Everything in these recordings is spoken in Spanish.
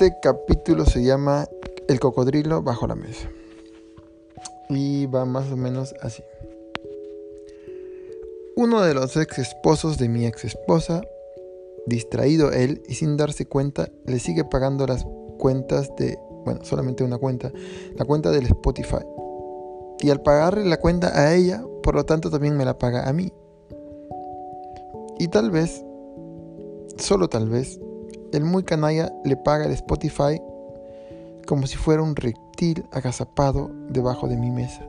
Este capítulo se llama El cocodrilo bajo la mesa. Y va más o menos así. Uno de los ex esposos de mi ex esposa, distraído él y sin darse cuenta, le sigue pagando las cuentas de, bueno, solamente una cuenta, la cuenta del Spotify. Y al pagarle la cuenta a ella, por lo tanto también me la paga a mí. Y tal vez, solo tal vez, el muy canalla le paga el Spotify como si fuera un reptil agazapado debajo de mi mesa,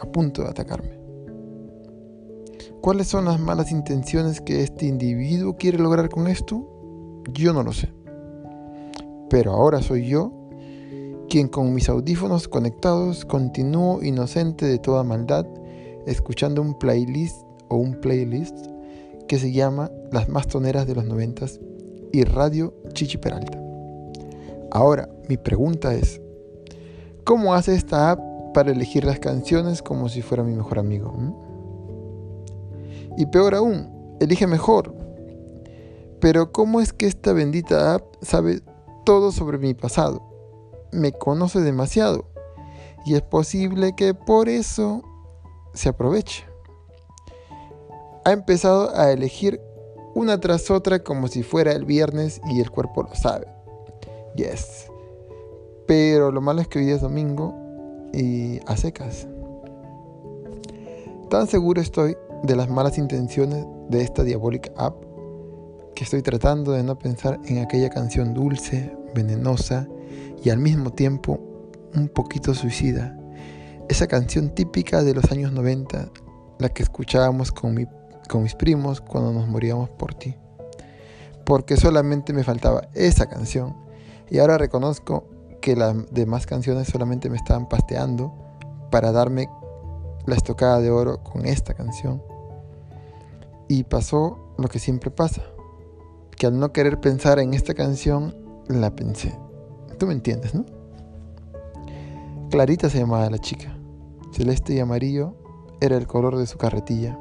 a punto de atacarme. ¿Cuáles son las malas intenciones que este individuo quiere lograr con esto? Yo no lo sé. Pero ahora soy yo quien con mis audífonos conectados continúo inocente de toda maldad, escuchando un playlist o un playlist que se llama Las más toneras de los noventas y Radio Chichi Peralta. Ahora, mi pregunta es, ¿cómo hace esta app para elegir las canciones como si fuera mi mejor amigo? ¿Mm? Y peor aún, elige mejor. Pero ¿cómo es que esta bendita app sabe todo sobre mi pasado? Me conoce demasiado. Y es posible que por eso se aproveche. Ha empezado a elegir una tras otra como si fuera el viernes y el cuerpo lo sabe. Yes. Pero lo malo es que hoy es domingo y a secas. Tan seguro estoy de las malas intenciones de esta diabólica app que estoy tratando de no pensar en aquella canción dulce, venenosa y al mismo tiempo un poquito suicida. Esa canción típica de los años 90, la que escuchábamos con mi con mis primos cuando nos moríamos por ti. Porque solamente me faltaba esa canción. Y ahora reconozco que las demás canciones solamente me estaban pasteando para darme la estocada de oro con esta canción. Y pasó lo que siempre pasa. Que al no querer pensar en esta canción, la pensé. Tú me entiendes, ¿no? Clarita se llamaba la chica. Celeste y amarillo era el color de su carretilla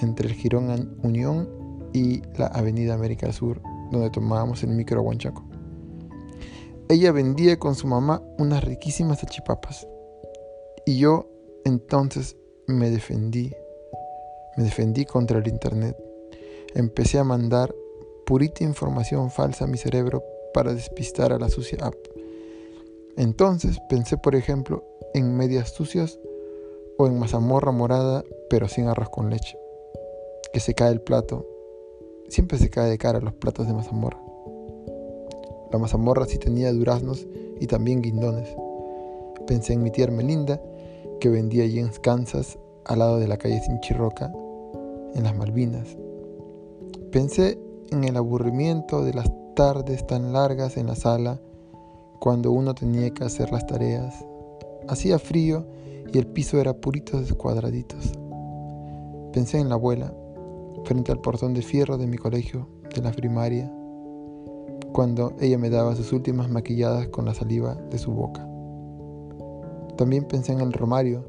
entre el Girón Unión y la Avenida América Sur, donde tomábamos el micro a. Ella vendía con su mamá unas riquísimas achipapas. Y yo entonces me defendí. Me defendí contra el Internet. Empecé a mandar purita información falsa a mi cerebro para despistar a la sucia app. Entonces pensé, por ejemplo, en medias sucias o en mazamorra morada, pero sin arroz con leche que se cae el plato, siempre se cae de cara los platos de mazamorra. La mazamorra sí tenía duraznos y también guindones. Pensé en mi tía Ermelinda, que vendía allí en Kansas, al lado de la calle Sinchirroca, en las Malvinas. Pensé en el aburrimiento de las tardes tan largas en la sala, cuando uno tenía que hacer las tareas. Hacía frío y el piso era puritos cuadraditos. Pensé en la abuela, frente al portón de fierro de mi colegio, de la primaria, cuando ella me daba sus últimas maquilladas con la saliva de su boca. También pensé en el Romario,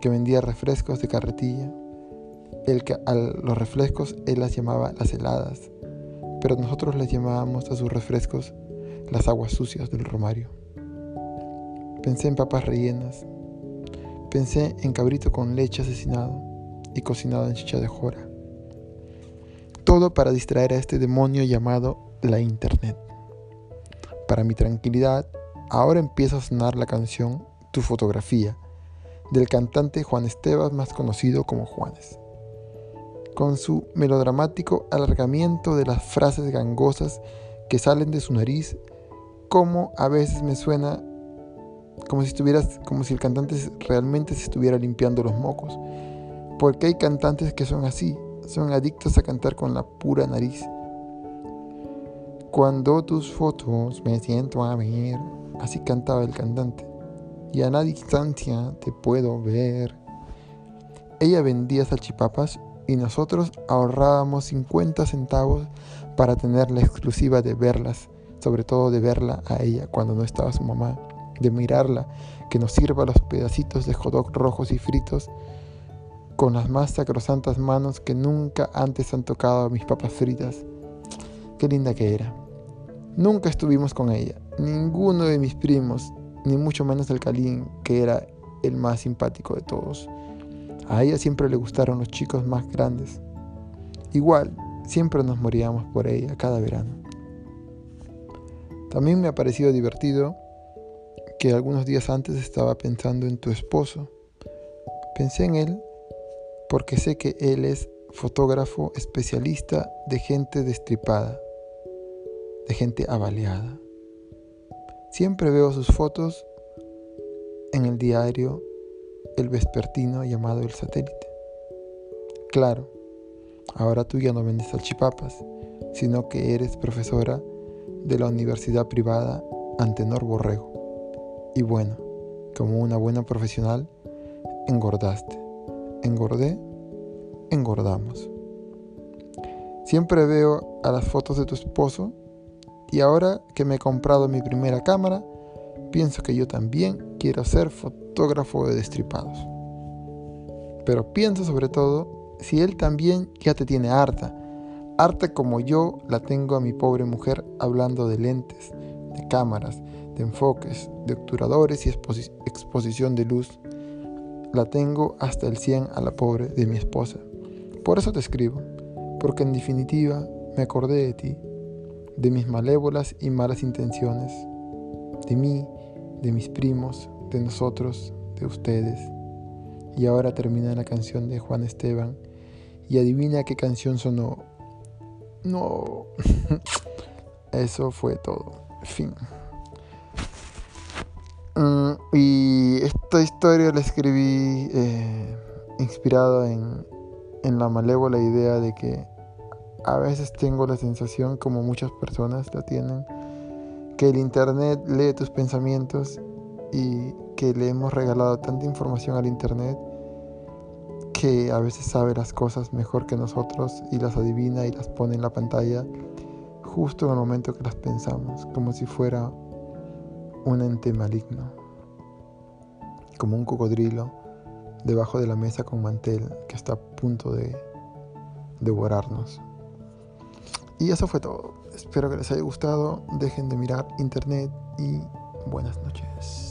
que vendía refrescos de carretilla, el que a los refrescos él las llamaba las heladas, pero nosotros les llamábamos a sus refrescos las aguas sucias del Romario. Pensé en papas rellenas, pensé en cabrito con leche asesinado y cocinado en chicha de jora todo para distraer a este demonio llamado la Internet. Para mi tranquilidad, ahora empieza a sonar la canción Tu fotografía del cantante Juan Esteban más conocido como Juanes. Con su melodramático alargamiento de las frases gangosas que salen de su nariz, como a veces me suena como si estuvieras como si el cantante realmente se estuviera limpiando los mocos, porque hay cantantes que son así, son adictos a cantar con la pura nariz. Cuando tus fotos me siento a ver, así cantaba el cantante, y a la distancia te puedo ver. Ella vendía salchipapas y nosotros ahorrábamos 50 centavos para tener la exclusiva de verlas, sobre todo de verla a ella cuando no estaba su mamá, de mirarla, que nos sirva los pedacitos de hot rojos y fritos con las más sacrosantas manos que nunca antes han tocado mis papas fritas. Qué linda que era. Nunca estuvimos con ella, ninguno de mis primos, ni mucho menos el Calín, que era el más simpático de todos. A ella siempre le gustaron los chicos más grandes. Igual, siempre nos moríamos por ella cada verano. También me ha parecido divertido que algunos días antes estaba pensando en tu esposo. Pensé en él porque sé que él es fotógrafo especialista de gente destripada, de gente avaleada. Siempre veo sus fotos en el diario El Vespertino llamado El Satélite. Claro, ahora tú ya no vendes salchipapas, sino que eres profesora de la universidad privada Antenor Borrego. Y bueno, como una buena profesional, engordaste. Engordé, engordamos. Siempre veo a las fotos de tu esposo y ahora que me he comprado mi primera cámara, pienso que yo también quiero ser fotógrafo de destripados. Pero pienso sobre todo si él también ya te tiene harta, harta como yo la tengo a mi pobre mujer hablando de lentes, de cámaras, de enfoques, de obturadores y exposición de luz. La tengo hasta el 100 a la pobre de mi esposa. Por eso te escribo, porque en definitiva me acordé de ti de mis malévolas y malas intenciones, de mí, de mis primos, de nosotros, de ustedes. Y ahora termina la canción de Juan Esteban y adivina qué canción sonó. No, eso fue todo. Fin. Mm, y esta historia la escribí eh, inspirado en, en la malévola idea de que a veces tengo la sensación, como muchas personas la tienen, que el Internet lee tus pensamientos y que le hemos regalado tanta información al Internet que a veces sabe las cosas mejor que nosotros y las adivina y las pone en la pantalla justo en el momento que las pensamos, como si fuera un ente maligno, como un cocodrilo debajo de la mesa con mantel que está a punto de devorarnos. Y eso fue todo. Espero que les haya gustado. Dejen de mirar internet y buenas noches.